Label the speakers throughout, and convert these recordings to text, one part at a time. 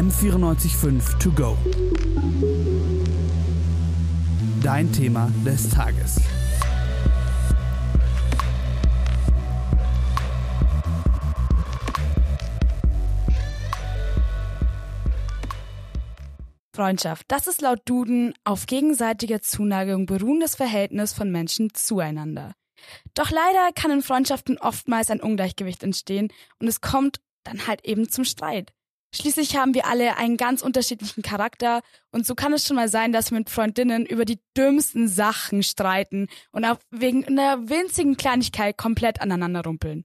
Speaker 1: M945 To Go. Dein Thema des Tages.
Speaker 2: Freundschaft, das ist laut Duden auf gegenseitiger Zuneigung beruhendes Verhältnis von Menschen zueinander. Doch leider kann in Freundschaften oftmals ein Ungleichgewicht entstehen und es kommt dann halt eben zum Streit. Schließlich haben wir alle einen ganz unterschiedlichen Charakter und so kann es schon mal sein, dass wir mit Freundinnen über die dümmsten Sachen streiten und auch wegen einer winzigen Kleinigkeit komplett aneinander rumpeln.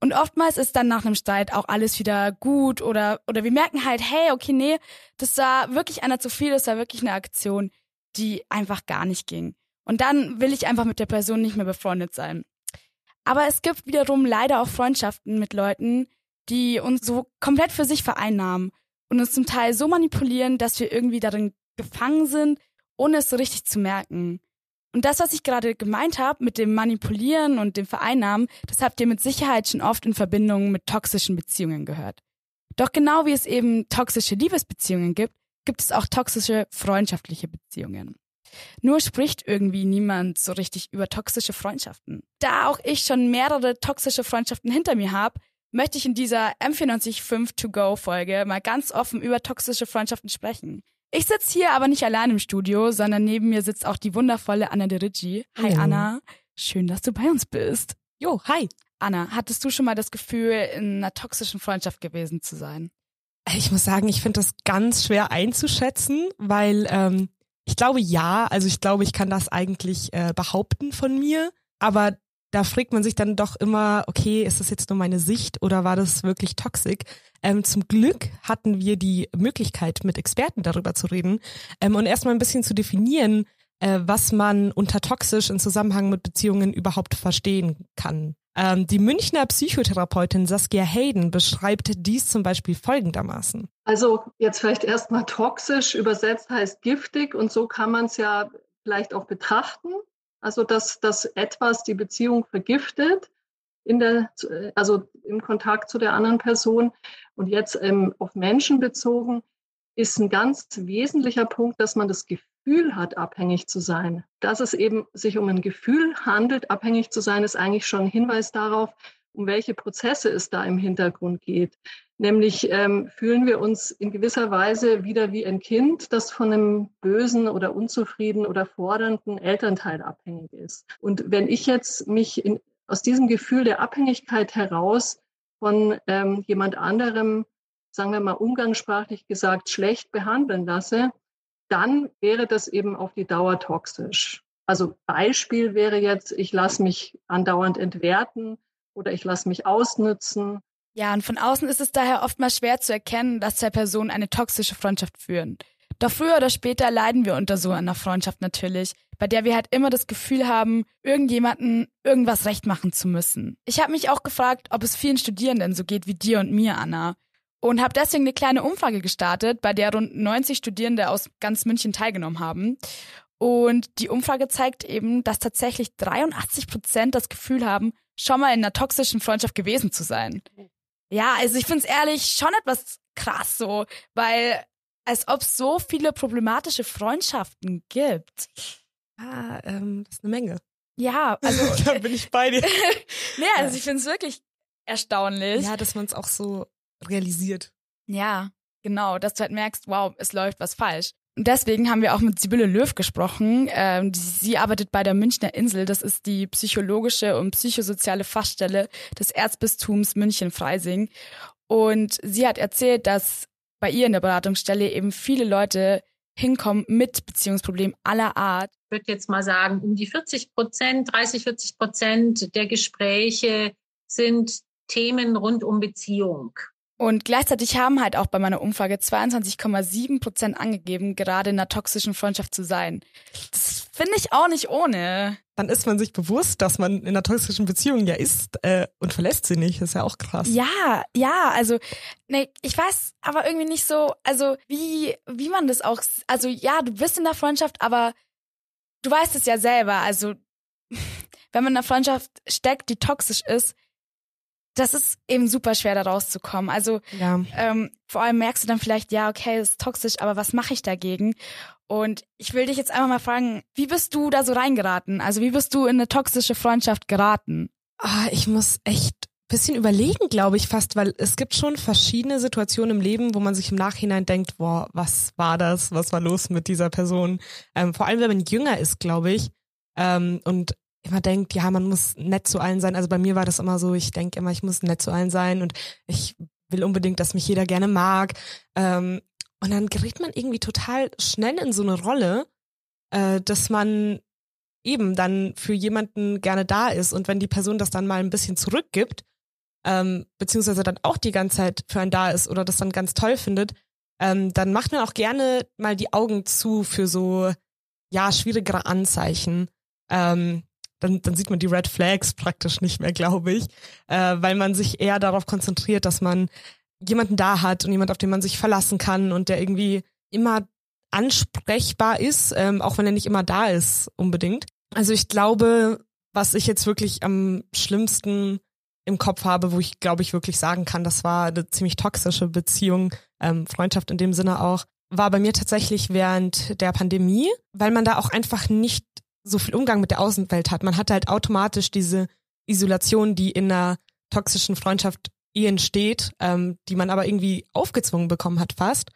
Speaker 2: Und oftmals ist dann nach einem Streit auch alles wieder gut oder, oder wir merken halt, hey, okay, nee, das war wirklich einer zu viel, das war wirklich eine Aktion, die einfach gar nicht ging. Und dann will ich einfach mit der Person nicht mehr befreundet sein. Aber es gibt wiederum leider auch Freundschaften mit Leuten, die uns so komplett für sich vereinnahmen und uns zum Teil so manipulieren, dass wir irgendwie darin gefangen sind, ohne es so richtig zu merken. Und das, was ich gerade gemeint habe mit dem Manipulieren und dem Vereinnahmen, das habt ihr mit Sicherheit schon oft in Verbindung mit toxischen Beziehungen gehört. Doch genau wie es eben toxische Liebesbeziehungen gibt, gibt es auch toxische freundschaftliche Beziehungen. Nur spricht irgendwie niemand so richtig über toxische Freundschaften. Da auch ich schon mehrere toxische Freundschaften hinter mir habe, möchte ich in dieser M495 To Go Folge mal ganz offen über toxische Freundschaften sprechen. Ich sitze hier aber nicht allein im Studio, sondern neben mir sitzt auch die wundervolle Anna de Ricci. Hi
Speaker 3: Hallo.
Speaker 2: Anna, schön, dass du bei uns bist.
Speaker 3: Jo, hi.
Speaker 2: Anna, hattest du schon mal das Gefühl, in einer toxischen Freundschaft gewesen zu sein?
Speaker 3: Ich muss sagen, ich finde das ganz schwer einzuschätzen, weil ähm, ich glaube ja, also ich glaube, ich kann das eigentlich äh, behaupten von mir, aber da fragt man sich dann doch immer, okay, ist das jetzt nur meine Sicht oder war das wirklich toxisch? Ähm, zum Glück hatten wir die Möglichkeit, mit Experten darüber zu reden ähm, und erstmal ein bisschen zu definieren, äh, was man unter toxisch in Zusammenhang mit Beziehungen überhaupt verstehen kann. Ähm, die Münchner Psychotherapeutin Saskia Hayden beschreibt dies zum Beispiel folgendermaßen.
Speaker 4: Also jetzt vielleicht erstmal toxisch übersetzt heißt giftig und so kann man es ja vielleicht auch betrachten. Also dass, dass etwas die Beziehung vergiftet in der, also im Kontakt zu der anderen Person und jetzt ähm, auf Menschen bezogen ist ein ganz wesentlicher Punkt, dass man das Gefühl hat, abhängig zu sein. Dass es eben sich um ein Gefühl handelt, abhängig zu sein, ist eigentlich schon ein Hinweis darauf, um welche Prozesse es da im Hintergrund geht. Nämlich ähm, fühlen wir uns in gewisser Weise wieder wie ein Kind, das von einem bösen oder unzufriedenen oder fordernden Elternteil abhängig ist. Und wenn ich jetzt mich in, aus diesem Gefühl der Abhängigkeit heraus von ähm, jemand anderem, sagen wir mal umgangssprachlich gesagt, schlecht behandeln lasse, dann wäre das eben auf die Dauer toxisch. Also Beispiel wäre jetzt, ich lasse mich andauernd entwerten oder ich lasse mich ausnützen
Speaker 2: Ja, und von außen ist es daher oftmals schwer zu erkennen, dass zwei Personen eine toxische Freundschaft führen. Doch früher oder später leiden wir unter so einer Freundschaft natürlich, bei der wir halt immer das Gefühl haben, irgendjemanden irgendwas recht machen zu müssen. Ich habe mich auch gefragt, ob es vielen Studierenden so geht wie dir und mir, Anna. Und habe deswegen eine kleine Umfrage gestartet, bei der rund 90 Studierende aus ganz München teilgenommen haben. Und die Umfrage zeigt eben, dass tatsächlich 83 Prozent das Gefühl haben, schon mal in einer toxischen Freundschaft gewesen zu sein. Ja, also ich find's ehrlich schon etwas krass so, weil als ob es so viele problematische Freundschaften gibt.
Speaker 3: Ah, ähm, das ist eine Menge.
Speaker 2: Ja, also
Speaker 3: da bin ich bei dir.
Speaker 2: nee, also ich find's wirklich erstaunlich.
Speaker 3: Ja, dass man es auch so realisiert.
Speaker 2: Ja, genau, dass du halt merkst, wow, es läuft was falsch. Deswegen haben wir auch mit Sibylle Löw gesprochen. Ähm, sie arbeitet bei der Münchner Insel. Das ist die psychologische und psychosoziale Fachstelle des Erzbistums München-Freising. Und sie hat erzählt, dass bei ihr in der Beratungsstelle eben viele Leute hinkommen mit Beziehungsproblemen aller Art.
Speaker 5: Ich würde jetzt mal sagen, um die 40 Prozent, 30, 40 Prozent der Gespräche sind Themen rund um Beziehung.
Speaker 2: Und gleichzeitig haben halt auch bei meiner Umfrage 22,7 Prozent angegeben, gerade in einer toxischen Freundschaft zu sein. Das finde ich auch nicht ohne.
Speaker 3: Dann ist man sich bewusst, dass man in einer toxischen Beziehung ja ist äh, und verlässt sie nicht. Das ist ja auch krass.
Speaker 2: Ja, ja, also nee, ich weiß aber irgendwie nicht so, also wie wie man das auch, also ja, du bist in der Freundschaft, aber du weißt es ja selber, also wenn man in einer Freundschaft steckt, die toxisch ist, das ist eben super schwer da rauszukommen. Also
Speaker 3: Ja.
Speaker 2: ähm, vor allem merkst du dann vielleicht, ja, okay, das ist toxisch, aber was mache ich dagegen? Und ich will dich jetzt einfach mal fragen, wie bist du da so reingeraten? Also wie bist du in eine toxische Freundschaft geraten?
Speaker 3: Ah, ich muss echt bisschen überlegen, glaube ich fast, weil es gibt schon verschiedene Situationen im Leben, wo man sich im Nachhinein denkt, boah, was war das? Was war los mit dieser Person? Ähm, vor allem, wenn man jünger ist, glaube ich, ähm, und immer denkt, ja, man muss nett zu allen sein. Also bei mir war das immer so, ich denke immer, ich muss nett zu allen sein und ich will unbedingt, dass mich jeder gerne mag. Ähm, und dann gerät man irgendwie total schnell in so eine Rolle, äh, dass man eben dann für jemanden gerne da ist. Und wenn die Person das dann mal ein bisschen zurückgibt, ähm, beziehungsweise dann auch die ganze Zeit für einen da ist oder das dann ganz toll findet, ähm, dann macht man auch gerne mal die Augen zu für so, ja, schwierigere Anzeichen. Ähm, dann, dann sieht man die Red Flags praktisch nicht mehr, glaube ich, äh, weil man sich eher darauf konzentriert, dass man jemanden da hat und jemand, auf den man sich verlassen kann und der irgendwie immer ansprechbar ist, ähm, auch wenn er nicht immer da ist unbedingt. Also ich glaube, was ich jetzt wirklich am schlimmsten im Kopf habe, wo ich glaube ich wirklich sagen kann, das war eine ziemlich toxische Beziehung, ähm, Freundschaft in dem Sinne auch, war bei mir tatsächlich während der Pandemie, weil man da auch einfach nicht so viel Umgang mit der Außenwelt hat. Man hatte halt automatisch diese Isolation, die in einer toxischen Freundschaft eh entsteht, ähm, die man aber irgendwie aufgezwungen bekommen hat fast,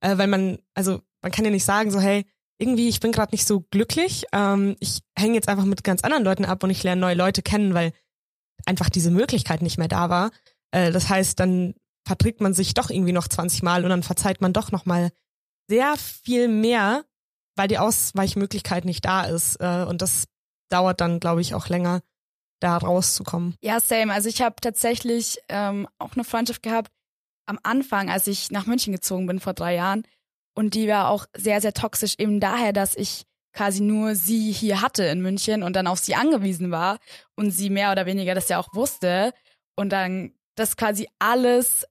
Speaker 3: äh, weil man, also man kann ja nicht sagen so, hey, irgendwie, ich bin gerade nicht so glücklich, ähm, ich hänge jetzt einfach mit ganz anderen Leuten ab und ich lerne neue Leute kennen, weil einfach diese Möglichkeit nicht mehr da war. Äh, das heißt, dann verträgt man sich doch irgendwie noch 20 Mal und dann verzeiht man doch noch mal sehr viel mehr, weil die Ausweichmöglichkeit nicht da ist. Äh, und das dauert dann, glaube ich, auch länger, da rauszukommen.
Speaker 2: Ja, same. Also ich habe tatsächlich ähm, auch eine Freundschaft gehabt am Anfang, als ich nach München gezogen bin vor drei Jahren. Und die war auch sehr, sehr toxisch, eben daher, dass ich quasi nur sie hier hatte in München und dann auf sie angewiesen war und sie mehr oder weniger das ja auch wusste und dann das quasi alles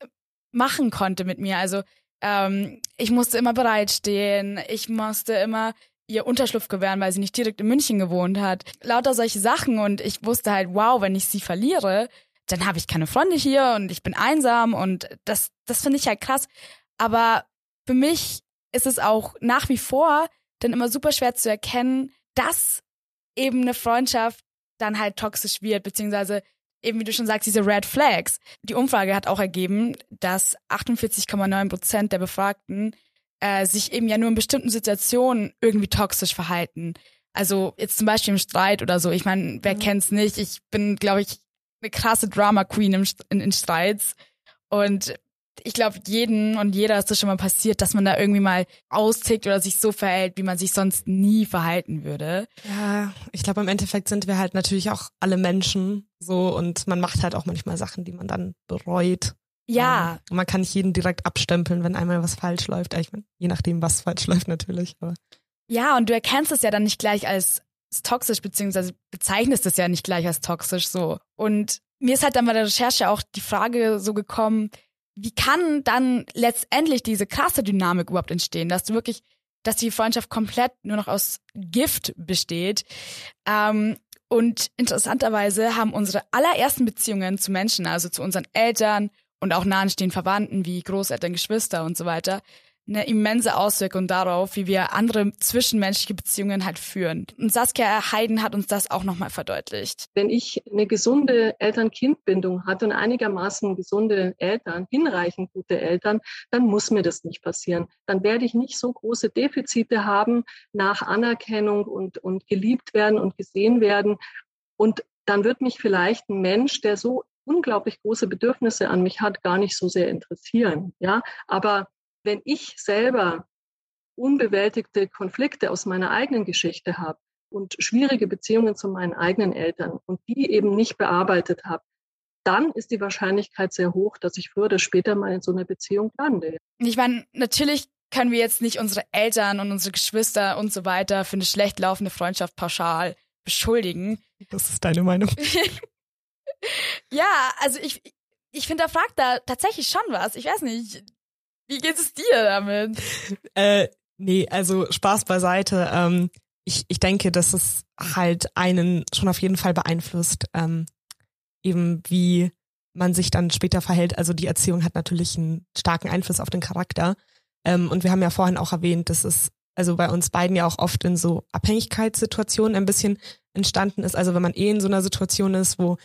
Speaker 2: machen konnte mit mir. Also ähm, ich musste immer bereitstehen, ich musste immer ihr Unterschlupf gewähren, weil sie nicht direkt in München gewohnt hat. Lauter solche Sachen und ich wusste halt, wow, wenn ich sie verliere, dann habe ich keine Freunde hier und ich bin einsam und das, das finde ich halt krass. Aber für mich ist es auch nach wie vor dann immer super schwer zu erkennen, dass eben eine Freundschaft dann halt toxisch wird, beziehungsweise eben wie du schon sagst, diese Red Flags. Die Umfrage hat auch ergeben, dass 48,9 Prozent der Befragten äh, sich eben ja nur in bestimmten Situationen irgendwie toxisch verhalten. Also jetzt zum Beispiel im Streit oder so. Ich meine, wer
Speaker 3: Mhm.
Speaker 2: kennt's nicht? Ich bin, glaube ich, eine krasse Drama Queen im, in, in Streits. Und ich glaube, jeden und jeder ist das schon mal passiert, dass man da irgendwie mal austickt oder sich so verhält, wie man sich sonst nie verhalten würde.
Speaker 3: Ja, ich glaube, im Endeffekt sind wir halt natürlich auch alle Menschen so und man macht halt auch manchmal Sachen, die man dann bereut.
Speaker 2: Ja,
Speaker 3: Ähm, und man kann nicht jeden direkt abstempeln, wenn einmal was falsch läuft. Ich mein, je nachdem, was falsch läuft natürlich. Aber
Speaker 2: ja, und du erkennst es ja dann nicht gleich als toxisch, beziehungsweise bezeichnest es ja nicht gleich als toxisch so. Und mir ist halt dann bei der Recherche auch die Frage so gekommen, wie kann dann letztendlich diese krasse Dynamik überhaupt entstehen, dass du wirklich, dass die Freundschaft komplett nur noch aus Gift besteht. Ähm, und interessanterweise haben unsere allerersten Beziehungen zu Menschen, also zu unseren Eltern und auch nahestehenden Verwandten wie Großeltern, Geschwister und so weiter, eine immense Auswirkung darauf, wie wir andere zwischenmenschliche Beziehungen halt führen. Und Saskia Heiden hat uns das auch nochmal verdeutlicht.
Speaker 4: Wenn ich eine gesunde Eltern-Kind-Bindung hatte und einigermaßen gesunde Eltern, hinreichend gute Eltern, dann muss mir das nicht passieren. Dann werde ich nicht so große Defizite haben nach Anerkennung und, und geliebt werden und gesehen werden. Und dann wird mich vielleicht ein Mensch, der so unglaublich große Bedürfnisse an mich hat, gar nicht so sehr interessieren. Ja, aber wenn ich selber unbewältigte Konflikte aus meiner eigenen Geschichte habe und schwierige Beziehungen zu meinen eigenen Eltern und die eben nicht bearbeitet habe, dann ist die Wahrscheinlichkeit sehr hoch, dass ich früher oder später mal in so einer Beziehung lande.
Speaker 2: Ich meine, natürlich können wir jetzt nicht unsere Eltern und unsere Geschwister und so weiter für eine schlecht laufende Freundschaft pauschal beschuldigen.
Speaker 3: das ist deine Meinung.
Speaker 2: Ja, also ich, ich finde, da fragt da tatsächlich schon was. Ich weiß nicht, wie geht es dir damit?
Speaker 3: Äh, nee, also Spaß beiseite. Ähm, ich, ich denke, dass es halt einen schon auf jeden Fall beeinflusst, ähm, eben wie man sich dann später verhält. Also die Erziehung hat natürlich einen starken Einfluss auf den Charakter. Ähm, und wir haben ja vorhin auch erwähnt, dass es also bei uns beiden ja auch oft in so Abhängigkeitssituationen ein bisschen entstanden ist. Also wenn man eh in so einer Situation ist, wo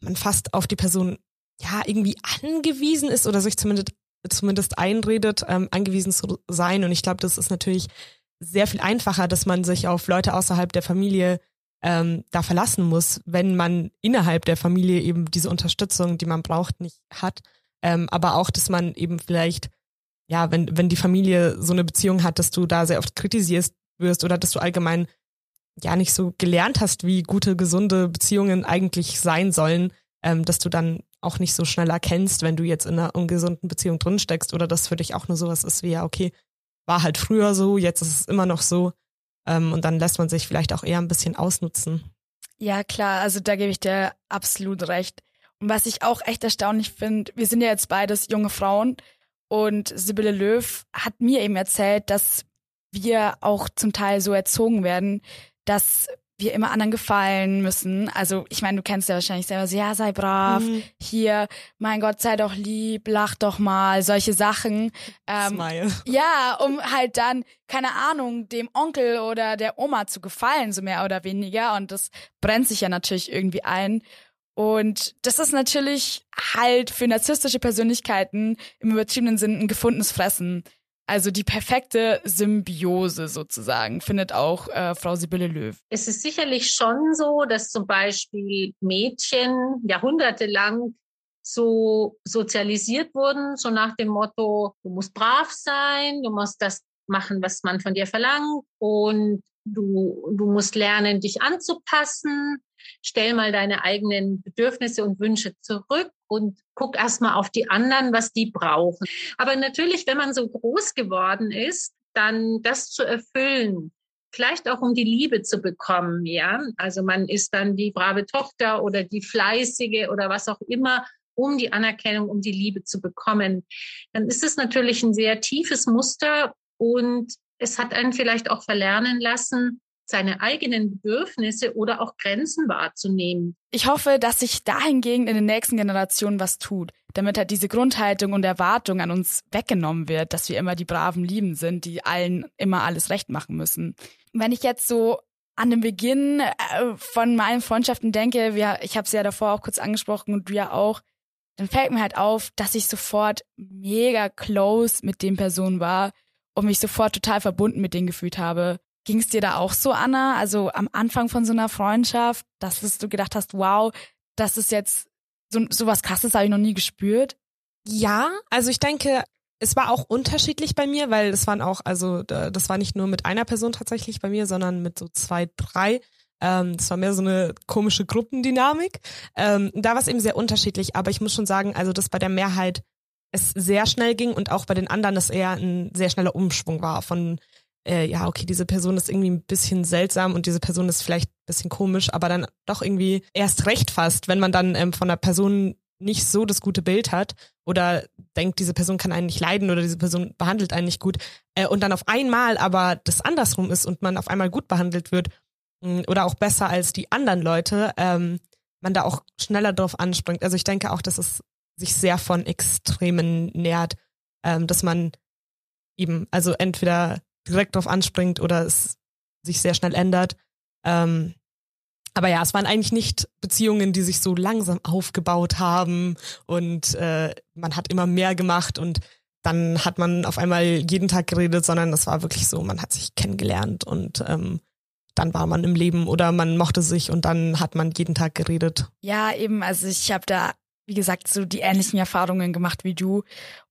Speaker 3: man fast auf die Person ja irgendwie angewiesen ist oder sich zumindest zumindest einredet, ähm, angewiesen zu sein. Und ich glaube, das ist natürlich sehr viel einfacher, dass man sich auf Leute außerhalb der Familie ähm, da verlassen muss, wenn man innerhalb der Familie eben diese Unterstützung, die man braucht, nicht hat. Ähm, aber auch, dass man eben vielleicht, ja, wenn, wenn die Familie so eine Beziehung hat, dass du da sehr oft kritisierst wirst oder dass du allgemein ja nicht so gelernt hast, wie gute, gesunde Beziehungen eigentlich sein sollen, ähm, dass du dann auch nicht so schnell erkennst, wenn du jetzt in einer ungesunden Beziehung drin steckst oder das für dich auch nur sowas ist wie, ja, okay, war halt früher so, jetzt ist es immer noch so. Ähm, und dann lässt man sich vielleicht auch eher ein bisschen ausnutzen.
Speaker 2: Ja, klar, also da gebe ich dir absolut recht. Und was ich auch echt erstaunlich finde, wir sind ja jetzt beides junge Frauen und Sibylle Löw hat mir eben erzählt, dass wir auch zum Teil so erzogen werden, dass wir immer anderen gefallen müssen. Also ich meine, du kennst ja wahrscheinlich selber so, ja, sei brav, mhm. hier, mein Gott, sei doch lieb, lach doch mal, solche Sachen.
Speaker 3: Ähm, Smile.
Speaker 2: Ja, um halt dann, keine Ahnung, dem Onkel oder der Oma zu gefallen, so mehr oder weniger. Und das brennt sich ja natürlich irgendwie ein. Und das ist natürlich halt für narzisstische Persönlichkeiten im übertriebenen Sinn ein gefundenes Fressen. Also die perfekte Symbiose sozusagen findet auch äh, Frau Sibylle Löw.
Speaker 5: Es ist sicherlich schon so, dass zum Beispiel Mädchen jahrhundertelang so sozialisiert wurden, so nach dem Motto, du musst brav sein, du musst das machen, was man von dir verlangt und du, du musst lernen, dich anzupassen stell mal deine eigenen Bedürfnisse und Wünsche zurück und guck erstmal auf die anderen, was die brauchen. Aber natürlich, wenn man so groß geworden ist, dann das zu erfüllen, vielleicht auch um die Liebe zu bekommen, ja. Also man ist dann die brave Tochter oder die fleißige oder was auch immer, um die Anerkennung, um die Liebe zu bekommen. Dann ist es natürlich ein sehr tiefes Muster und es hat einen vielleicht auch verlernen lassen, seine eigenen Bedürfnisse oder auch Grenzen wahrzunehmen.
Speaker 2: Ich hoffe, dass sich dahingegen in den nächsten Generationen was tut, damit halt diese Grundhaltung und Erwartung an uns weggenommen wird, dass wir immer die braven Lieben sind, die allen immer alles recht machen müssen. Wenn ich jetzt so an den Beginn äh, von meinen Freundschaften denke, ich habe es ja davor auch kurz angesprochen und du ja auch, dann fällt mir halt auf, dass ich sofort mega close mit den Personen war und mich sofort total verbunden mit denen gefühlt habe. Ging es dir da auch so, Anna? Also am Anfang von so einer Freundschaft, dass du gedacht hast, wow, das ist jetzt so, so was krasses, habe ich noch nie gespürt?
Speaker 3: Ja, also ich denke, es war auch unterschiedlich bei mir, weil es waren auch, also das war nicht nur mit einer Person tatsächlich bei mir, sondern mit so zwei, drei. Ähm, das war mehr so eine komische Gruppendynamik. Ähm, da war es eben sehr unterschiedlich, aber ich muss schon sagen, also dass bei der Mehrheit es sehr schnell ging und auch bei den anderen es eher ein sehr schneller Umschwung war von äh, ja, okay, diese Person ist irgendwie ein bisschen seltsam und diese Person ist vielleicht ein bisschen komisch, aber dann doch irgendwie erst recht fast, wenn man dann ähm, von der Person nicht so das gute Bild hat oder denkt, diese Person kann einen nicht leiden oder diese Person behandelt einen nicht gut äh, und dann auf einmal aber das andersrum ist und man auf einmal gut behandelt wird mh, mm, oder auch besser als die anderen Leute, ähm, man da auch schneller drauf anspringt. Also ich denke auch, dass es sich sehr von Extremen nähert, ähm, dass man eben, also entweder direkt drauf anspringt oder es sich sehr schnell ändert. Ähm, aber ja, es waren eigentlich nicht Beziehungen, die sich so langsam aufgebaut haben und äh, man hat immer mehr gemacht und dann hat man auf einmal jeden Tag geredet, sondern es war wirklich so, man hat sich kennengelernt und ähm, dann war man im Leben oder man mochte sich und dann hat man jeden Tag geredet.
Speaker 2: Ja, eben, also ich habe da, wie gesagt, so die ähnlichen Erfahrungen gemacht wie du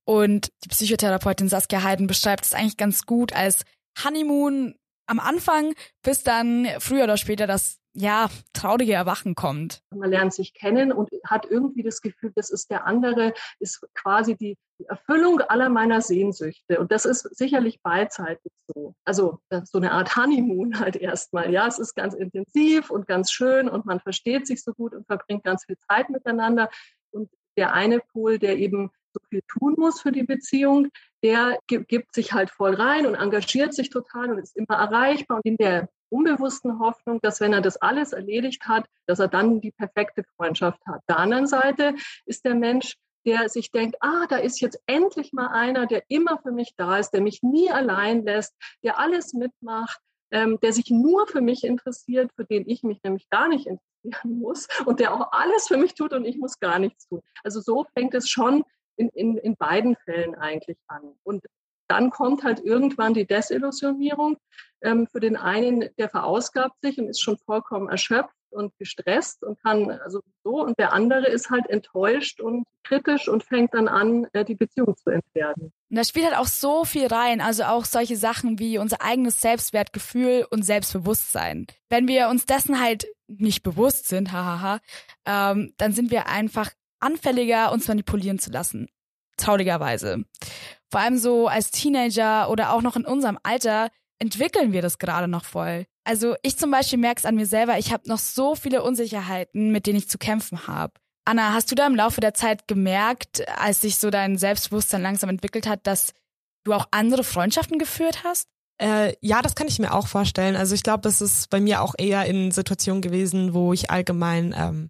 Speaker 2: und die Psychotherapeutin Saskia Heiden beschreibt es eigentlich ganz gut als Honeymoon am Anfang, bis dann früher oder später das ja, traurige Erwachen kommt.
Speaker 4: Man lernt sich kennen und hat irgendwie das Gefühl, das ist der andere, ist quasi die, Erfüllung aller meiner Sehnsüchte. Und das ist sicherlich beidseitig so. Also so eine Art Honeymoon halt erstmal. Ja, es ist ganz intensiv und ganz schön und man versteht sich so gut und verbringt ganz viel Zeit miteinander. Und der eine Pol, der eben so viel tun muss für die Beziehung, der gibt sich halt voll rein und engagiert sich total und ist immer erreichbar. Und in der unbewussten Hoffnung, dass wenn er das alles erledigt hat, dass er dann die perfekte Freundschaft hat. Der anderen Seite ist der Mensch, der sich denkt, ah, da ist jetzt endlich mal einer, der immer für mich da ist, der mich nie allein lässt, der alles mitmacht, ähm, der sich nur für mich interessiert, für den ich mich nämlich gar nicht interessieren muss und der auch alles für mich tut und ich muss gar nichts tun. Also so fängt es schon in, in, in beiden Fällen eigentlich an. Und dann kommt halt irgendwann die Desillusionierung. Ähm, für den einen, der verausgabt sich und ist schon vollkommen erschöpft und gestresst und kann also so. Und der andere ist halt enttäuscht und kritisch und fängt dann an, äh, die Beziehung zu entwerten.
Speaker 2: Und da spielt halt auch so viel rein, also auch solche Sachen wie unser eigenes Selbstwertgefühl und Selbstbewusstsein. Wenn wir uns dessen halt nicht bewusst sind, hahaha, ähm, dann sind wir einfach anfälliger, uns manipulieren zu lassen. Traurigerweise. Vor allem so als Teenager oder auch noch in unserem Alter entwickeln wir das gerade noch voll. Also ich zum Beispiel merke es an mir selber, ich habe noch so viele Unsicherheiten, mit denen ich zu kämpfen habe. Anna, hast du da im Laufe der Zeit gemerkt, als sich so dein Selbstbewusstsein langsam entwickelt hat, dass du auch andere Freundschaften geführt hast?
Speaker 3: Äh, ja, das kann ich mir auch vorstellen. Also ich glaube, das ist bei mir auch eher in Situationen gewesen, wo ich allgemein, ähm,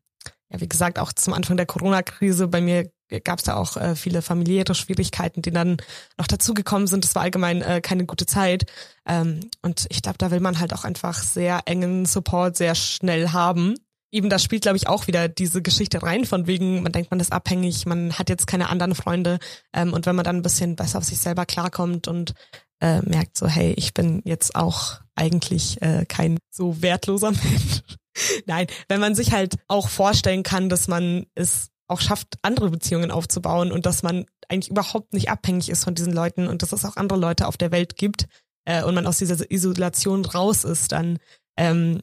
Speaker 3: ja wie gesagt, auch zum Anfang der Corona-Krise bei mir gab es da auch äh, viele familiäre Schwierigkeiten, die dann noch dazugekommen sind. Das war allgemein äh, keine gute Zeit. Ähm, und ich glaube, da will man halt auch einfach sehr engen Support sehr schnell haben. Eben da spielt, glaube ich, auch wieder diese Geschichte rein, von wegen, man denkt, man ist abhängig, man hat jetzt keine anderen Freunde. Ähm, und wenn man dann ein bisschen besser auf sich selber klarkommt und äh, merkt so, hey, ich bin jetzt auch eigentlich äh, kein so wertloser Mensch. Nein, wenn man sich halt auch vorstellen kann, dass man es auch schafft, andere Beziehungen aufzubauen und dass man eigentlich überhaupt nicht abhängig ist von diesen Leuten und dass es auch andere Leute auf der Welt gibt äh, und man aus dieser Isolation raus ist, dann ähm,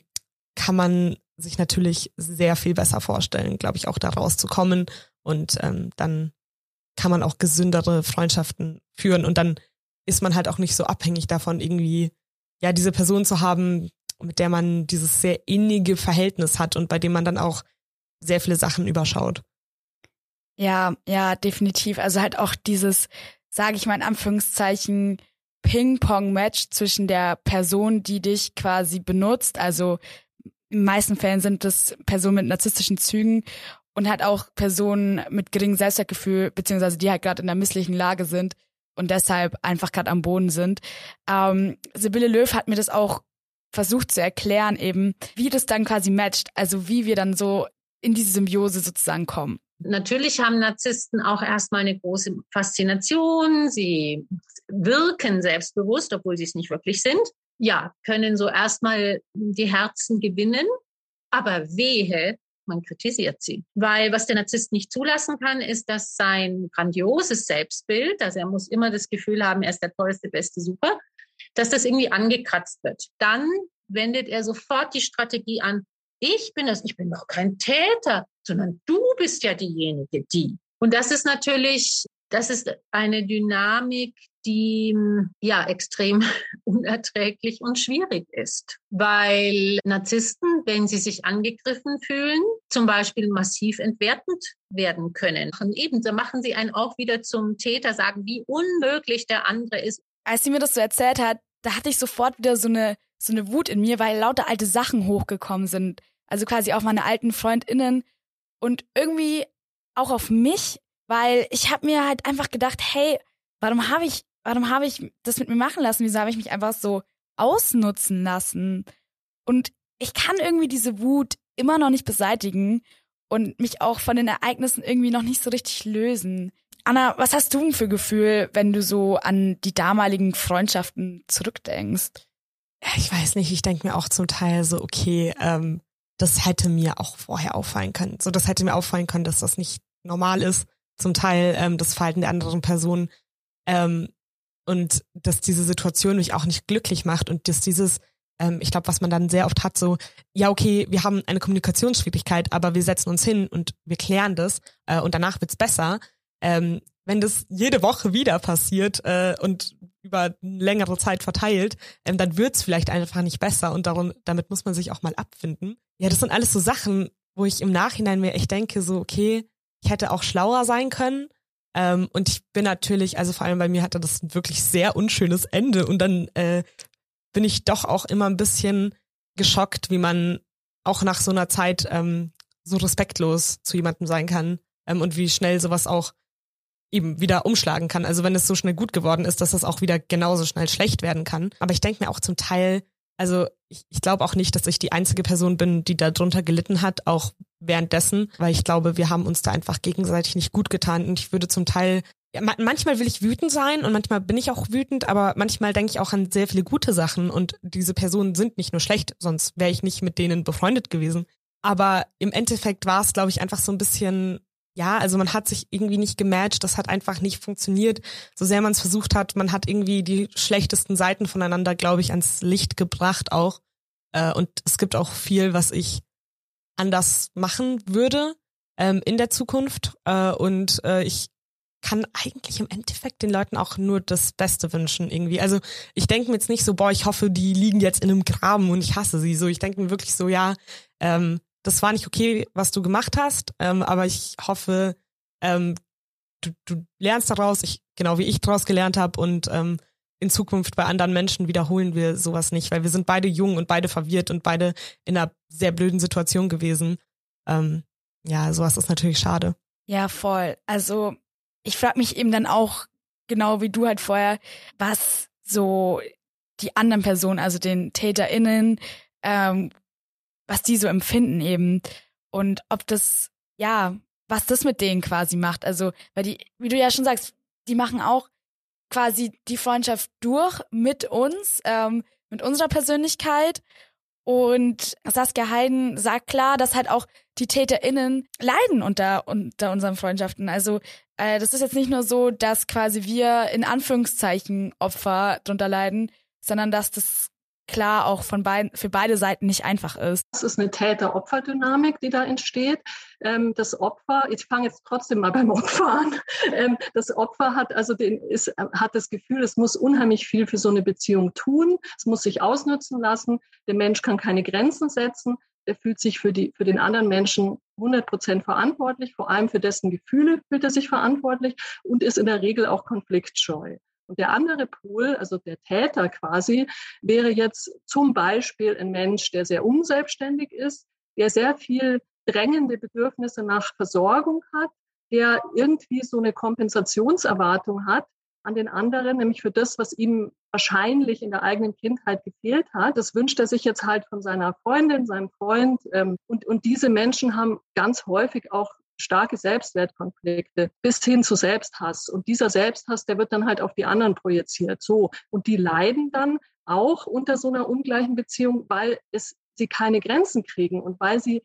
Speaker 3: kann man sich natürlich sehr viel besser vorstellen, glaube ich, auch da rauszukommen und ähm, dann kann man auch gesündere Freundschaften führen und dann ist man halt auch nicht so abhängig davon, irgendwie ja diese Person zu haben, mit der man dieses sehr innige Verhältnis hat und bei dem man dann auch sehr viele Sachen überschaut.
Speaker 2: Ja, ja, definitiv. Also halt auch dieses, sage ich mal in Anführungszeichen, Ping-Pong-Match zwischen der Person, die dich quasi benutzt. Also in meisten Fällen sind das Personen mit narzisstischen Zügen und halt auch Personen mit geringem Selbstwertgefühl, beziehungsweise die halt gerade in einer misslichen Lage sind und deshalb einfach gerade am Boden sind. Ähm, Sibylle Löw hat mir das auch versucht zu erklären, eben, wie das dann quasi matcht, also wie wir dann so in diese Symbiose sozusagen kommen.
Speaker 5: Natürlich haben Narzissten auch erstmal eine große Faszination. Sie wirken selbstbewusst, obwohl sie es nicht wirklich sind. Ja, können so erstmal die Herzen gewinnen. Aber wehe, man kritisiert sie. Weil was der Narzisst nicht zulassen kann, ist, dass sein grandioses Selbstbild, also er muss immer das Gefühl haben, er ist der tollste, beste, super, dass das irgendwie angekratzt wird. Dann wendet er sofort die Strategie an, ich bin das, ich bin doch kein Täter, sondern du bist ja diejenige, die. Und das ist natürlich, das ist eine Dynamik, die ja extrem unerträglich und schwierig ist, weil Narzissten, wenn sie sich angegriffen fühlen, zum Beispiel massiv entwertend werden können. Und eben, da machen sie einen auch wieder zum Täter, sagen, wie unmöglich der andere ist.
Speaker 2: Als sie mir das so erzählt hat, da hatte ich sofort wieder so eine so eine Wut in mir, weil lauter alte Sachen hochgekommen sind. Also quasi auf meine alten FreundInnen und irgendwie auch auf mich, weil ich habe mir halt einfach gedacht, hey, warum habe ich, warum habe ich das mit mir machen lassen? Wieso habe ich mich einfach so ausnutzen lassen? Und ich kann irgendwie diese Wut immer noch nicht beseitigen und mich auch von den Ereignissen irgendwie noch nicht so richtig lösen. Anna, was hast du für Gefühl, wenn du so an die damaligen Freundschaften zurückdenkst?
Speaker 3: Ich weiß nicht, ich denke mir auch zum Teil so, okay, ähm, das hätte mir auch vorher auffallen können. So, das hätte mir auffallen können, dass das nicht normal ist. Zum Teil ähm, das Verhalten der anderen Person. Ähm, und dass diese Situation mich auch nicht glücklich macht und dass dieses, ähm, ich glaube, was man dann sehr oft hat, so, ja, okay, wir haben eine Kommunikationsschwierigkeit, aber wir setzen uns hin und wir klären das äh, und danach wird's besser. Ähm, wenn das jede Woche wieder passiert äh, und über längere Zeit verteilt, ähm, dann wird's vielleicht einfach nicht besser und darum, damit muss man sich auch mal abfinden. Ja, das sind alles so Sachen, wo ich im Nachhinein mir echt denke, so, okay, ich hätte auch schlauer sein können. Ähm, und ich bin natürlich, also vor allem bei mir hatte das ein wirklich sehr unschönes Ende und dann äh, bin ich doch auch immer ein bisschen geschockt, wie man auch nach so einer Zeit ähm, so respektlos zu jemandem sein kann ähm, und wie schnell sowas auch eben wieder umschlagen kann. Also wenn es so schnell gut geworden ist, dass das auch wieder genauso schnell schlecht werden kann. Aber ich denke mir auch zum Teil, also ich, ich glaube auch nicht, dass ich die einzige Person bin, die darunter gelitten hat, auch währenddessen, weil ich glaube, wir haben uns da einfach gegenseitig nicht gut getan. Und ich würde zum Teil ja, manchmal will ich wütend sein und manchmal bin ich auch wütend, aber manchmal denke ich auch an sehr viele gute Sachen. Und diese Personen sind nicht nur schlecht, sonst wäre ich nicht mit denen befreundet gewesen. Aber im Endeffekt war es, glaube ich, einfach so ein bisschen ja, also man hat sich irgendwie nicht gematcht, das hat einfach nicht funktioniert, so sehr man es versucht hat. Man hat irgendwie die schlechtesten Seiten voneinander, glaube ich, ans Licht gebracht auch. Äh, und es gibt auch viel, was ich anders machen würde ähm, in der Zukunft. Äh, und äh, ich kann eigentlich im Endeffekt den Leuten auch nur das Beste wünschen irgendwie. Also ich denke mir jetzt nicht so, boah, ich hoffe, die liegen jetzt in einem Graben und ich hasse sie. So, ich denke mir wirklich so, ja, ähm, das war nicht okay, was du gemacht hast, ähm, aber ich hoffe, ähm, du, du lernst daraus, ich, genau wie ich daraus gelernt habe und ähm, in Zukunft bei anderen Menschen wiederholen wir sowas nicht, weil wir sind beide jung und beide verwirrt und beide in einer sehr blöden Situation gewesen. Ähm, ja, sowas ist natürlich schade.
Speaker 2: Ja, voll. Also ich frage mich eben dann auch, genau wie du halt vorher, was so die anderen Personen, also den TäterInnen, ähm, was die so empfinden eben und ob das, ja, was das mit denen quasi macht. Also, weil die, wie du ja schon sagst, die machen auch quasi die Freundschaft durch mit uns, ähm, mit unserer Persönlichkeit. Und Saskia Heiden sagt klar, dass halt auch die TäterInnen leiden unter, unter unseren Freundschaften. Also äh, das ist jetzt nicht nur so, dass quasi wir in Anführungszeichen Opfer drunter leiden, sondern dass das klar auch von beiden, für beide Seiten nicht einfach ist.
Speaker 4: Das ist eine Täter-Opfer-Dynamik, die da entsteht. Ähm, das Opfer, ich fange jetzt trotzdem mal beim Opfer an. Ähm, das Opfer hat also den, ist, hat das Gefühl, es muss unheimlich viel für so eine Beziehung tun. Es muss sich ausnutzen lassen. Der Mensch kann keine Grenzen setzen. Er fühlt sich für die, für den anderen Menschen 100 Prozent verantwortlich. Vor allem für dessen Gefühle fühlt er sich verantwortlich und ist in der Regel auch konfliktscheu. Und der andere Pool, also der Täter quasi, wäre jetzt zum Beispiel ein Mensch, der sehr unselbstständig ist, der sehr viel drängende Bedürfnisse nach Versorgung hat, der irgendwie so eine Kompensationserwartung hat an den anderen, nämlich für das, was ihm wahrscheinlich in der eigenen Kindheit gefehlt hat. Das wünscht er sich jetzt halt von seiner Freundin, seinem Freund. Ähm, und, und diese Menschen haben ganz häufig auch starke Selbstwertkonflikte bis hin zu Selbsthass. Und dieser Selbsthass, der wird dann halt auf die anderen projiziert. So. Und die leiden dann auch unter so einer ungleichen Beziehung, weil es sie keine Grenzen kriegen und weil sie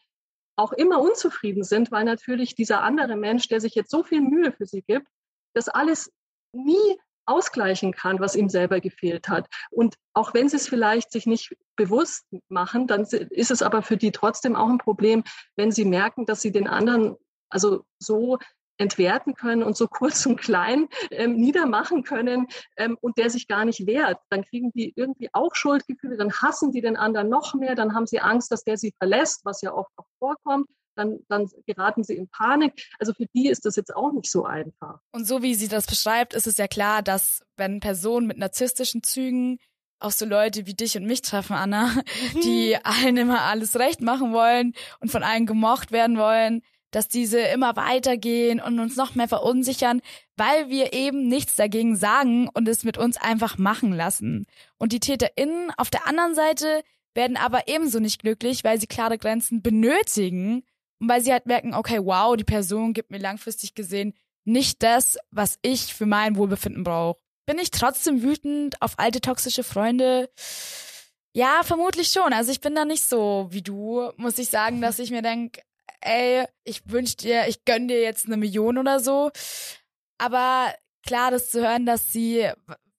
Speaker 4: auch immer unzufrieden sind, weil natürlich dieser andere Mensch, der sich jetzt so viel Mühe für sie gibt, das alles nie ausgleichen kann, was ihm selber gefehlt hat. Und auch wenn sie es vielleicht sich nicht bewusst machen, dann ist es aber für die trotzdem auch ein Problem, wenn sie merken, dass sie den anderen also so entwerten können und so kurz und klein ähm, niedermachen können ähm, und der sich gar nicht wehrt, dann kriegen die irgendwie auch Schuldgefühle, dann hassen die den anderen noch mehr, dann haben sie Angst, dass der sie verlässt, was ja oft auch vorkommt. Dann, dann geraten sie in Panik. Also für die ist das jetzt auch nicht so einfach.
Speaker 2: Und so wie sie das beschreibt, ist es ja klar, dass wenn Personen mit narzisstischen Zügen auch so Leute wie dich und mich treffen, Anna, die mhm. allen immer alles recht machen wollen und von allen gemocht werden wollen, dass diese immer weitergehen und uns noch mehr verunsichern, weil wir eben nichts dagegen sagen und es mit uns einfach machen lassen. Und die TäterInnen auf der anderen Seite werden aber ebenso nicht glücklich, weil sie klare Grenzen benötigen und weil sie halt merken, okay, wow, die Person gibt mir langfristig gesehen nicht das, was ich für mein Wohlbefinden brauche. Bin ich trotzdem wütend auf alte toxische Freunde? Ja, vermutlich schon. Also ich bin da nicht so wie du, muss ich sagen, dass ich mir denke, ey, ich wünsch dir, ich gönn dir jetzt eine Million oder so. Aber klar, das zu hören, dass sie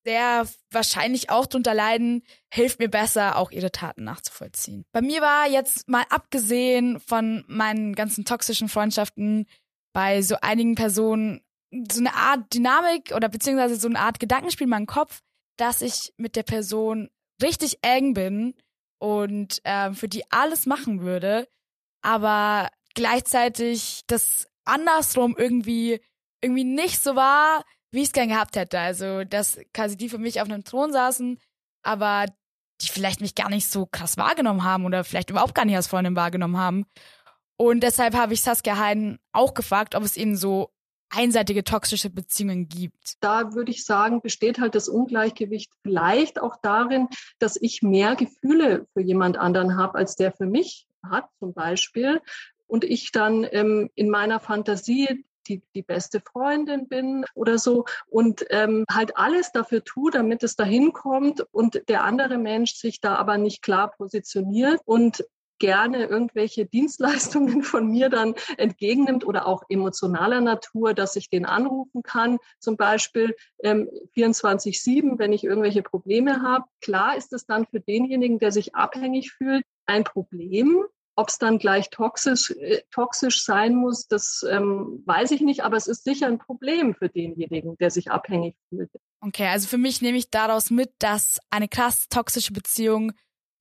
Speaker 2: sehr wahrscheinlich auch drunter leiden, hilft mir besser, auch ihre Taten nachzuvollziehen. Bei mir war jetzt mal abgesehen von meinen ganzen toxischen Freundschaften bei so einigen Personen so eine Art Dynamik oder beziehungsweise so eine Art Gedankenspiel in meinem Kopf, dass ich mit der Person richtig eng bin und äh, für die alles machen würde, aber gleichzeitig das andersrum irgendwie irgendwie nicht so war, wie ich es gern gehabt hätte. Also, dass quasi die für mich auf einem Thron saßen, aber die vielleicht mich gar nicht so krass wahrgenommen haben oder vielleicht überhaupt gar nicht als Freundin wahrgenommen haben. Und deshalb habe ich Saskia Heiden auch gefragt, ob es eben so einseitige toxische Beziehungen gibt.
Speaker 4: Da würde ich sagen, besteht halt das Ungleichgewicht vielleicht auch darin, dass ich mehr Gefühle für jemand anderen habe, als der für mich hat, zum Beispiel. Und ich dann ähm, in meiner Fantasie die, die beste Freundin bin oder so und ähm, halt alles dafür tue, damit es dahin kommt und der andere Mensch sich da aber nicht klar positioniert und gerne irgendwelche Dienstleistungen von mir dann entgegennimmt oder auch emotionaler Natur, dass ich den anrufen kann, zum Beispiel ähm, 24-7, wenn ich irgendwelche Probleme habe. Klar ist es dann für denjenigen, der sich abhängig fühlt, ein Problem. Ob es dann gleich toxisch, äh, toxisch sein muss, das ähm, weiß ich nicht, aber es ist sicher ein Problem für denjenigen, der sich abhängig fühlt.
Speaker 2: Okay, also für mich nehme ich daraus mit, dass eine krass toxische Beziehung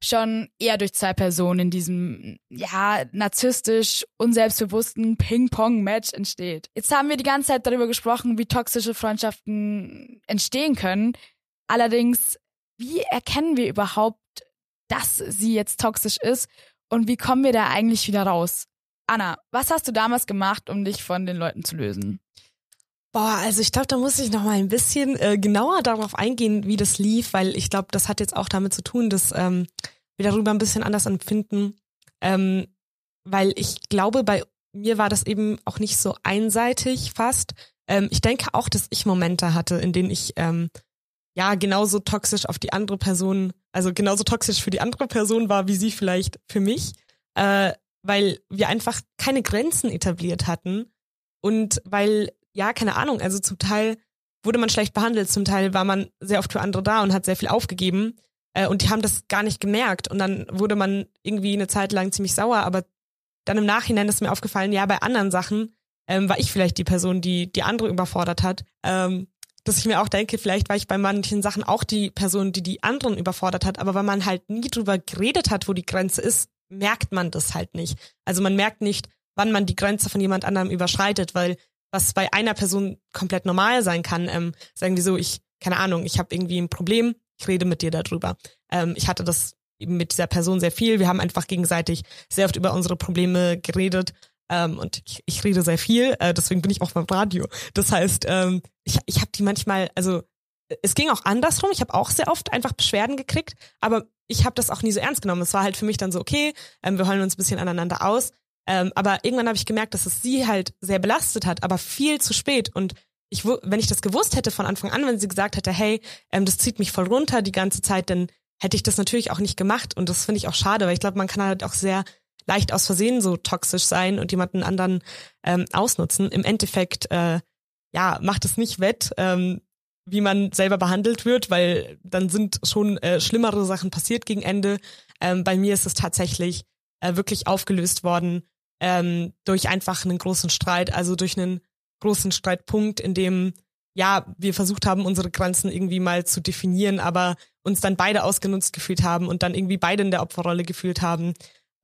Speaker 2: schon eher durch zwei Personen in diesem, ja, narzisstisch, unselbstbewussten Ping-Pong-Match entsteht. Jetzt haben wir die ganze Zeit darüber gesprochen, wie toxische Freundschaften entstehen können. Allerdings, wie erkennen wir überhaupt, dass sie jetzt toxisch ist und wie kommen wir da eigentlich wieder raus? Anna, was hast du damals gemacht, um dich von den Leuten zu lösen?
Speaker 3: Boah, also ich glaube, da muss ich noch mal ein bisschen äh, genauer darauf eingehen, wie das lief, weil ich glaube, das hat jetzt auch damit zu tun, dass ähm, wir darüber ein bisschen anders empfinden, ähm, weil ich glaube, bei mir war das eben auch nicht so einseitig fast. Ähm, ich denke auch, dass ich Momente hatte, in denen ich ähm, ja genauso toxisch auf die andere Person, also genauso toxisch für die andere Person war, wie sie vielleicht für mich, äh, weil wir einfach keine Grenzen etabliert hatten und weil ja, keine Ahnung, also zum Teil wurde man schlecht behandelt, zum Teil war man sehr oft für andere da und hat sehr viel aufgegeben äh, und die haben das gar nicht gemerkt und dann wurde man irgendwie eine Zeit lang ziemlich sauer, aber dann im Nachhinein ist mir aufgefallen, ja, bei anderen Sachen ähm, war ich vielleicht die Person, die die andere überfordert hat. Ähm, dass ich mir auch denke, vielleicht war ich bei manchen Sachen auch die Person, die die anderen überfordert hat, aber weil man halt nie drüber geredet hat, wo die Grenze ist, merkt man das halt nicht. Also man merkt nicht, wann man die Grenze von jemand anderem überschreitet, weil was bei einer Person komplett normal sein kann. Ähm, sagen wir so, ich, keine Ahnung, ich habe irgendwie ein Problem, ich rede mit dir darüber. Ähm, ich hatte das eben mit dieser Person sehr viel. Wir haben einfach gegenseitig sehr oft über unsere Probleme geredet. Ähm, und ich, ich rede sehr viel, äh, deswegen bin ich auch beim Radio. Das heißt, ähm, ich, ich habe die manchmal, also es ging auch andersrum. Ich habe auch sehr oft einfach Beschwerden gekriegt, aber ich habe das auch nie so ernst genommen. Es war halt für mich dann so, okay, ähm, wir heulen uns ein bisschen aneinander aus. Ähm, aber irgendwann habe ich gemerkt, dass es sie halt sehr belastet hat, aber viel zu spät. Und ich, wenn ich das gewusst hätte von Anfang an, wenn sie gesagt hätte, hey, ähm, das zieht mich voll runter die ganze Zeit, dann hätte ich das natürlich auch nicht gemacht. Und das finde ich auch schade, weil ich glaube, man kann halt auch sehr leicht aus Versehen so toxisch sein und jemanden anderen ähm, ausnutzen. Im Endeffekt, äh, ja, macht es nicht wett, ähm, wie man selber behandelt wird, weil dann sind schon äh, schlimmere Sachen passiert gegen Ende. Ähm, bei mir ist es tatsächlich äh, wirklich aufgelöst worden ähm, durch einfach einen großen Streit, also durch einen großen Streitpunkt, in dem ja, wir versucht haben, unsere Grenzen irgendwie mal zu definieren, aber uns dann beide ausgenutzt gefühlt haben und dann irgendwie beide in der Opferrolle gefühlt haben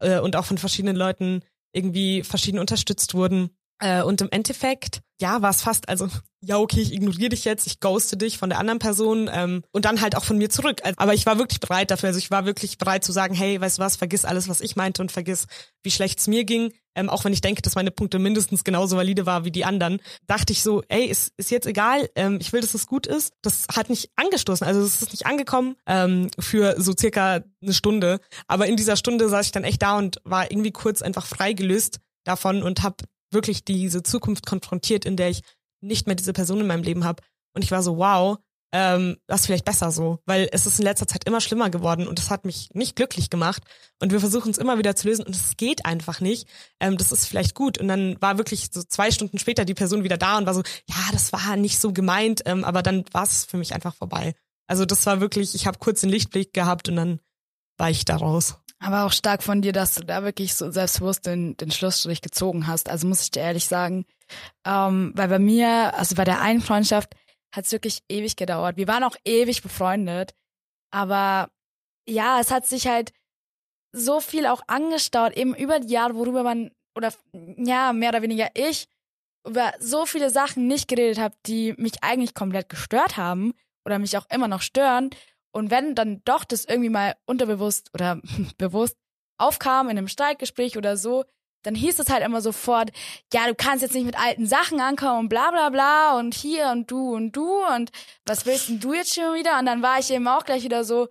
Speaker 3: äh, und auch von verschiedenen Leuten irgendwie verschieden unterstützt wurden. Äh, und im Endeffekt, ja, war es fast, also, ja, okay, ich ignoriere dich jetzt, ich ghoste dich von der anderen Person ähm, und dann halt auch von mir zurück. Also, aber ich war wirklich bereit dafür. Also ich war wirklich bereit zu sagen, hey, weißt du was, vergiss alles, was ich meinte und vergiss, wie schlecht es mir ging ähm, auch wenn ich denke, dass meine Punkte mindestens genauso valide war wie die anderen, dachte ich so, ey, ist, ist jetzt egal, ähm, ich will, dass es gut ist. Das hat nicht angestoßen, also es ist nicht angekommen ähm, für so circa eine Stunde. Aber in dieser Stunde saß ich dann echt da und war irgendwie kurz einfach freigelöst davon und habe wirklich diese Zukunft konfrontiert, in der ich nicht mehr diese Person in meinem Leben habe. Und ich war so, wow, ähm, das ist vielleicht besser so, weil es ist in letzter Zeit immer schlimmer geworden und das hat mich nicht glücklich gemacht und wir versuchen es immer wieder zu lösen und es geht einfach nicht. Ähm, das ist vielleicht gut und dann war wirklich so zwei Stunden später die Person wieder da und war so, ja, das war nicht so gemeint, ähm, aber dann war es für mich einfach vorbei. Also das war wirklich, ich habe kurz den Lichtblick gehabt und dann war ich da raus.
Speaker 2: Aber auch stark von dir, dass du da wirklich so selbstbewusst den, den Schlussstrich gezogen hast. Also muss ich dir ehrlich sagen, ähm, weil bei mir, also bei der einen Freundschaft, hat es wirklich ewig gedauert. Wir waren auch ewig befreundet, aber ja, es hat sich halt so viel auch angestaut, eben über die Jahre, worüber man, oder ja, mehr oder weniger ich, über so viele Sachen nicht geredet habe, die mich eigentlich komplett gestört haben oder mich auch immer noch stören. Und wenn dann doch das irgendwie mal unterbewusst oder bewusst aufkam in einem Streitgespräch oder so, dann hieß es halt immer sofort, ja, du kannst jetzt nicht mit alten Sachen ankommen und bla bla bla und hier und du und du und was willst denn du jetzt schon wieder? Und dann war ich eben auch gleich wieder so,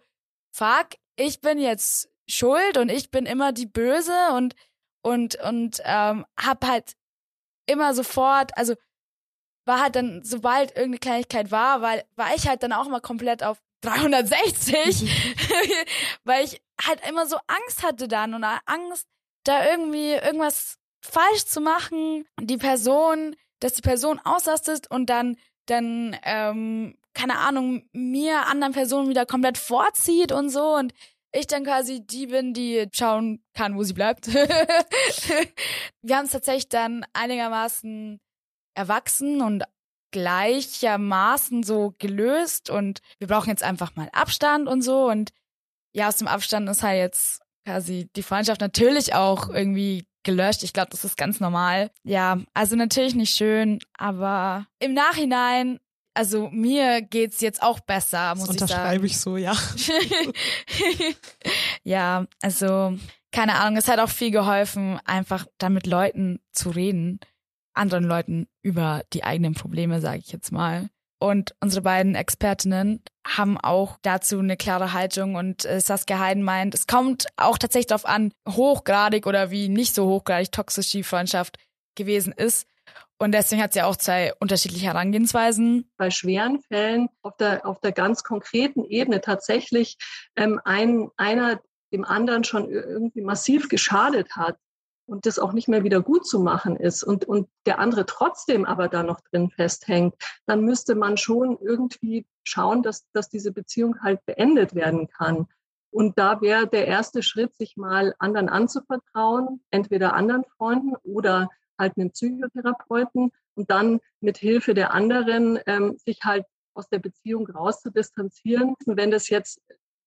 Speaker 2: fuck, ich bin jetzt schuld und ich bin immer die Böse und und und ähm, hab halt immer sofort, also war halt dann, sobald irgendeine Kleinigkeit war, weil war ich halt dann auch mal komplett auf 360, weil ich halt immer so Angst hatte dann und Angst, da irgendwie irgendwas falsch zu machen, die Person, dass die Person auslastet und dann, dann, ähm, keine Ahnung, mir anderen Personen wieder komplett vorzieht und so und ich dann quasi die bin, die schauen kann, wo sie bleibt. Wir haben es tatsächlich dann einigermaßen erwachsen und gleichermaßen so gelöst und wir brauchen jetzt einfach mal Abstand und so und ja, aus dem Abstand ist halt jetzt quasi die Freundschaft natürlich auch irgendwie gelöscht. Ich glaube, das ist ganz normal. Ja, also natürlich nicht schön, aber im Nachhinein, also mir geht's jetzt auch besser, muss
Speaker 3: das
Speaker 2: ich sagen.
Speaker 3: Unterschreibe ich so, ja.
Speaker 2: ja, also keine Ahnung, es hat auch viel geholfen, einfach dann mit Leuten zu reden, anderen Leuten über die eigenen Probleme, sage ich jetzt mal. Und unsere beiden Expertinnen haben auch dazu eine klare Haltung und äh, Saskia Heiden meint, es kommt auch tatsächlich darauf an, hochgradig oder wie nicht so hochgradig toxisch die Freundschaft gewesen ist. Und deswegen hat sie auch zwei unterschiedliche Herangehensweisen.
Speaker 4: Bei schweren Fällen auf der, auf der ganz konkreten Ebene tatsächlich ähm, ein, einer dem anderen schon irgendwie massiv geschadet hat und das auch nicht mehr wieder gut zu machen ist und, und der andere trotzdem aber da noch drin festhängt, dann müsste man schon irgendwie schauen, dass, dass diese Beziehung halt beendet werden kann. Und da wäre der erste Schritt, sich mal anderen anzuvertrauen, entweder anderen Freunden oder halt einem Psychotherapeuten und dann mit Hilfe der anderen ähm, sich halt aus der Beziehung rauszudistanzieren. Und wenn das jetzt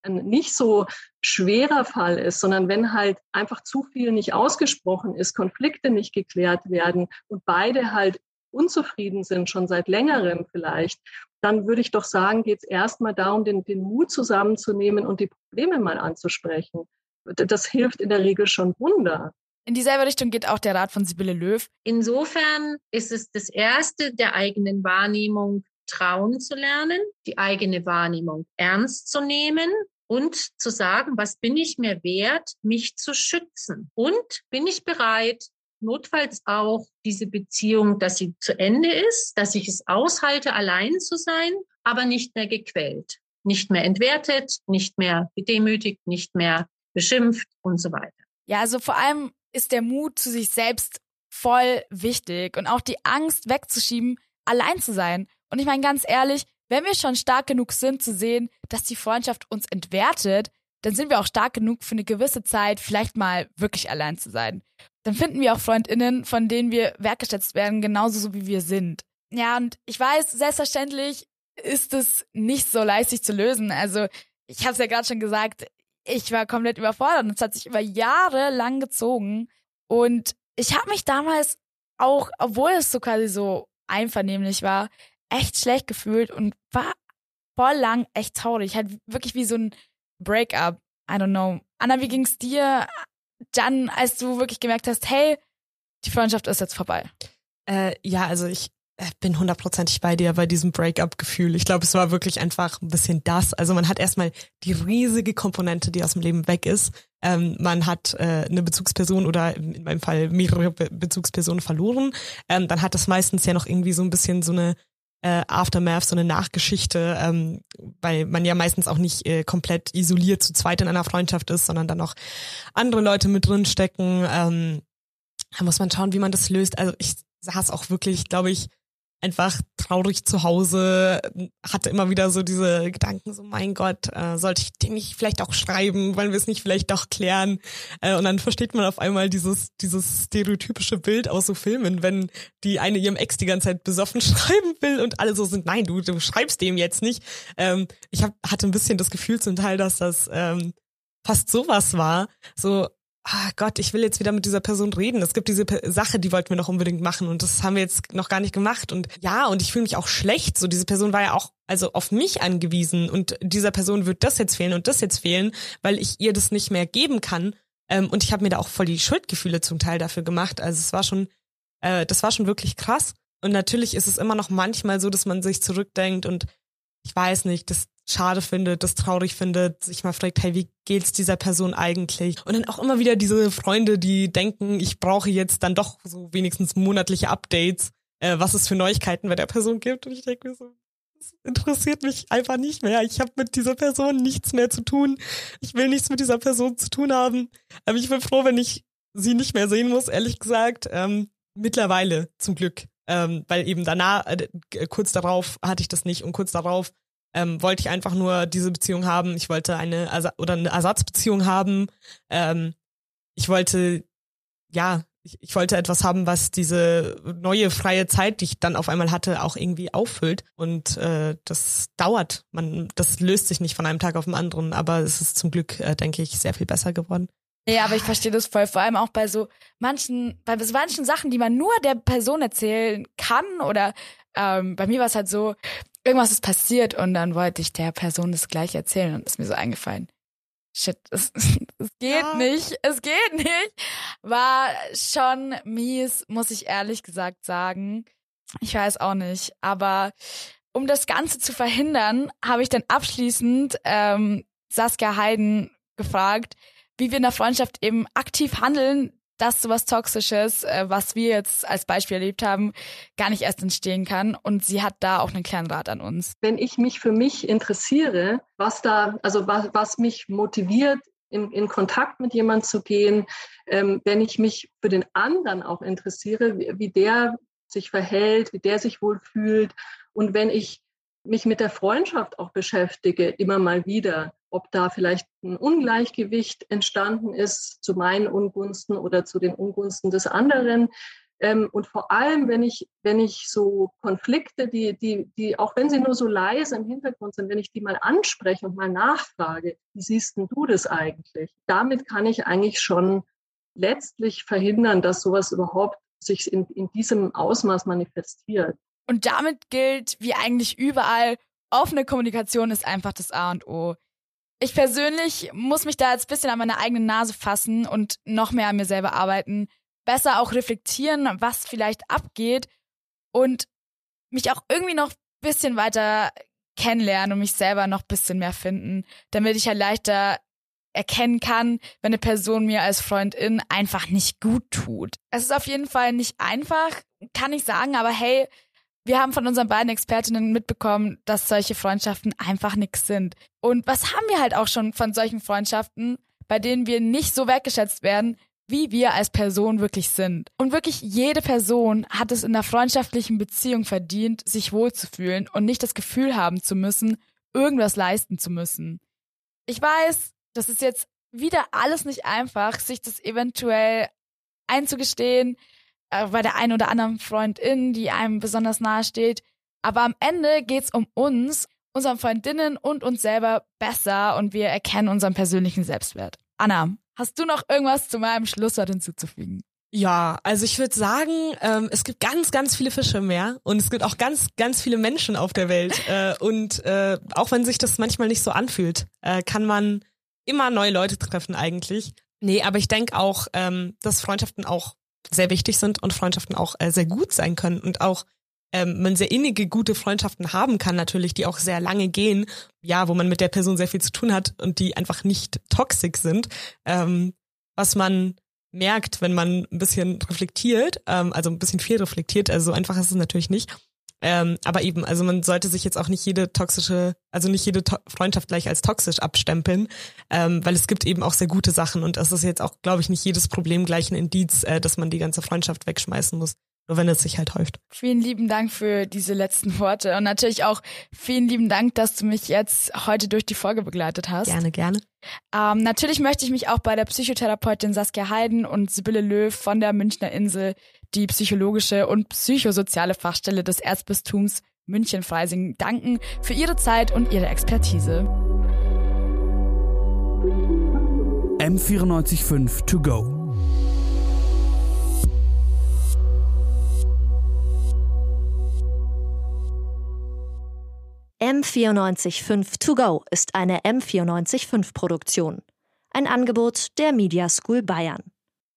Speaker 4: ein nicht so schwerer Fall ist, sondern wenn halt einfach zu viel nicht ausgesprochen ist, Konflikte nicht geklärt werden und beide halt unzufrieden sind, schon seit längerem vielleicht, dann würde ich doch sagen, geht es erstmal darum, den, den Mut zusammenzunehmen und die Probleme mal anzusprechen. Das hilft in der Regel schon Wunder.
Speaker 2: In dieselbe Richtung geht auch der Rat von Sibylle Löw.
Speaker 5: Insofern ist es das Erste der eigenen Wahrnehmung, trauen zu lernen, die eigene Wahrnehmung ernst zu nehmen und zu sagen, was bin ich mir wert, mich zu schützen? Und bin ich bereit, notfalls auch diese Beziehung, dass sie zu Ende ist, dass ich es aushalte, allein zu sein, aber nicht mehr gequält, nicht mehr entwertet, nicht mehr gedemütigt, nicht mehr beschimpft und so weiter.
Speaker 2: Ja, also vor allem ist der Mut zu sich selbst voll wichtig und auch die Angst wegzuschieben, allein zu sein. Und ich meine ganz ehrlich, wenn wir schon stark genug sind zu sehen, dass die Freundschaft uns entwertet, dann sind wir auch stark genug für eine gewisse Zeit vielleicht mal wirklich allein zu sein. Dann finden wir auch Freundinnen, von denen wir wertgeschätzt werden, genauso so wie wir sind. Ja, und ich weiß, selbstverständlich ist es nicht so leicht sich zu lösen. Also, ich habe es ja gerade schon gesagt, ich war komplett überfordert und es hat sich über Jahre lang gezogen. Und ich habe mich damals auch, obwohl es so quasi so einvernehmlich war, echt schlecht gefühlt und war voll lang echt traurig. Halt wirklich wie so ein Breakup. I don't know. Anna, wie ging's dir dann, als du wirklich gemerkt hast, hey, die Freundschaft ist jetzt vorbei?
Speaker 3: Äh, ja, also ich äh, bin hundertprozentig bei dir bei diesem Breakup-Gefühl. Ich glaube, es war wirklich einfach ein bisschen das. Also man hat erstmal die riesige Komponente, die aus dem Leben weg ist. Ähm, man hat äh, eine Bezugsperson oder in meinem Fall mehrere Be Bezugspersonen verloren. Ähm, dann hat das meistens ja noch irgendwie so ein bisschen so eine äh, Aftermath, so eine Nachgeschichte, ähm, weil man ja meistens auch nicht äh, komplett isoliert zu zweit in einer Freundschaft ist, sondern dann noch andere Leute mit drin stecken. Ähm, da muss man schauen, wie man das löst. Also ich saß auch wirklich, glaube ich, einfach traurig zu Hause, hatte immer wieder so diese Gedanken, so mein Gott, äh, sollte ich den nicht vielleicht auch schreiben, wollen wir es nicht vielleicht doch klären? Äh, und dann versteht man auf einmal dieses, dieses stereotypische Bild aus so Filmen, wenn die eine ihrem Ex die ganze Zeit besoffen schreiben will und alle so sind, nein, du, du schreibst dem jetzt nicht. Ähm, ich hab, hatte ein bisschen das Gefühl zum Teil, dass das ähm, fast sowas war, so ah Gott, ich will jetzt wieder mit dieser Person reden. Es gibt diese Sache, die wollten wir noch unbedingt machen und das haben wir jetzt noch gar nicht gemacht. Und ja, und ich fühle mich auch schlecht. So, diese Person war ja auch also auf mich angewiesen und dieser Person wird das jetzt fehlen und das jetzt fehlen, weil ich ihr das nicht mehr geben kann. Ähm, und ich habe mir da auch voll die Schuldgefühle zum Teil dafür gemacht. Also es war schon, äh, das war schon wirklich krass. Und natürlich ist es immer noch manchmal so, dass man sich zurückdenkt und ich weiß nicht, das schade findet, das traurig findet, sich mal fragt, hey, wie geht's dieser Person eigentlich? Und dann auch immer wieder diese Freunde, die denken, ich brauche jetzt dann doch so wenigstens monatliche Updates, äh, was es für Neuigkeiten bei der Person gibt. Und ich denke mir so, das interessiert mich einfach nicht mehr. Ich habe mit dieser Person nichts mehr zu tun. Ich will nichts mit dieser Person zu tun haben. Aber ich bin froh, wenn ich sie nicht mehr sehen muss, ehrlich gesagt. Ähm, mittlerweile, zum Glück. Ähm, weil eben danach, äh, kurz darauf hatte ich das nicht und kurz darauf ähm, wollte ich einfach nur diese Beziehung haben. Ich wollte eine Ersa oder eine Ersatzbeziehung haben. Ähm, ich wollte, ja, ich, ich wollte etwas haben, was diese neue freie Zeit, die ich dann auf einmal hatte, auch irgendwie auffüllt. Und äh, das dauert. Man, das löst sich nicht von einem Tag auf den anderen, aber es ist zum Glück, äh, denke ich, sehr viel besser geworden.
Speaker 2: Ja, aber ich verstehe das voll. Vor allem auch bei so manchen, bei so manchen Sachen, die man nur der Person erzählen kann. Oder ähm, bei mir war es halt so, irgendwas ist passiert und dann wollte ich der Person das gleich erzählen und ist mir so eingefallen. Shit, es, es geht ja. nicht, es geht nicht. War schon mies, muss ich ehrlich gesagt sagen. Ich weiß auch nicht, aber um das Ganze zu verhindern, habe ich dann abschließend ähm, Saskia Heiden gefragt, wie wir in der Freundschaft eben aktiv handeln, dass sowas Toxisches, äh, was wir jetzt als Beispiel erlebt haben, gar nicht erst entstehen kann. Und sie hat da auch einen kleinen Rat an uns.
Speaker 4: Wenn ich mich für mich interessiere, was da, also was, was mich motiviert, in, in Kontakt mit jemandem zu gehen, ähm, wenn ich mich für den anderen auch interessiere, wie, wie der sich verhält, wie der sich wohl fühlt. Und wenn ich mich mit der Freundschaft auch beschäftige, immer mal wieder, ob da vielleicht ein Ungleichgewicht entstanden ist zu meinen Ungunsten oder zu den Ungunsten des anderen. Ähm, und vor allem, wenn ich, wenn ich so Konflikte, die, die, die, auch wenn sie nur so leise im Hintergrund sind, wenn ich die mal anspreche und mal nachfrage, wie siehst denn du das eigentlich? Damit kann ich eigentlich schon letztlich verhindern, dass sowas überhaupt sich in, in diesem Ausmaß manifestiert.
Speaker 2: Und damit gilt, wie eigentlich überall, offene Kommunikation ist einfach das A und O. Ich persönlich muss mich da jetzt ein bisschen an meine eigene Nase fassen und noch mehr an mir selber arbeiten, besser auch reflektieren, was vielleicht abgeht und mich auch irgendwie noch ein bisschen weiter kennenlernen und mich selber noch ein bisschen mehr finden, damit ich ja halt leichter erkennen kann, wenn eine Person mir als Freundin einfach nicht gut tut. Es ist auf jeden Fall nicht einfach, kann ich sagen, aber hey, wir haben von unseren beiden Expertinnen mitbekommen, dass solche Freundschaften einfach nix sind. Und was haben wir halt auch schon von solchen Freundschaften, bei denen wir nicht so wertgeschätzt werden, wie wir als Person wirklich sind. Und wirklich jede Person hat es in einer freundschaftlichen Beziehung verdient, sich wohlzufühlen und nicht das Gefühl haben zu müssen, irgendwas leisten zu müssen. Ich weiß, das ist jetzt wieder alles nicht einfach, sich das eventuell einzugestehen, äh, bei der einen oder anderen Freundin, die einem besonders nahe steht. Aber am Ende geht's um uns, unseren Freundinnen und uns selber besser und wir erkennen unseren persönlichen Selbstwert. Anna, hast du noch irgendwas zu meinem Schlusswort hinzuzufügen?
Speaker 3: Ja, also ich würde sagen, ähm, es gibt ganz, ganz viele Fische im Meer und es gibt auch ganz, ganz viele Menschen auf der Welt. Äh, und äh, auch wenn sich das manchmal nicht so anfühlt, äh, kann man immer neue Leute treffen eigentlich. Nee, aber ich denke auch, ähm, dass Freundschaften auch sehr wichtig sind und Freundschaften auch äh, sehr gut sein können und auch ähm, man sehr innige, gute Freundschaften haben kann, natürlich, die auch sehr lange gehen, ja, wo man mit der Person sehr viel zu tun hat und die einfach nicht toxisch sind, ähm, was man merkt, wenn man ein bisschen reflektiert, ähm, also ein bisschen viel reflektiert, also so einfach ist es natürlich nicht. Ähm, aber eben, also man sollte sich jetzt auch nicht jede toxische, also nicht jede to Freundschaft gleich als toxisch abstempeln, ähm, weil es gibt eben auch sehr gute Sachen und es ist jetzt auch, glaube ich, nicht jedes Problem gleich ein Indiz, äh, dass man die ganze Freundschaft wegschmeißen muss. Nur wenn es sich halt häuft.
Speaker 2: Vielen lieben Dank für diese letzten Worte und natürlich auch vielen lieben Dank, dass du mich jetzt heute durch die Folge begleitet hast.
Speaker 3: Gerne, gerne.
Speaker 2: Ähm, natürlich möchte ich mich auch bei der Psychotherapeutin Saskia Heiden und Sibylle Löw von der Münchner Insel, die psychologische und psychosoziale Fachstelle des Erzbistums München-Freising, danken für ihre Zeit und ihre Expertise.
Speaker 1: M945 To Go.
Speaker 6: M945 To Go ist eine M945 Produktion. Ein Angebot der Media School Bayern.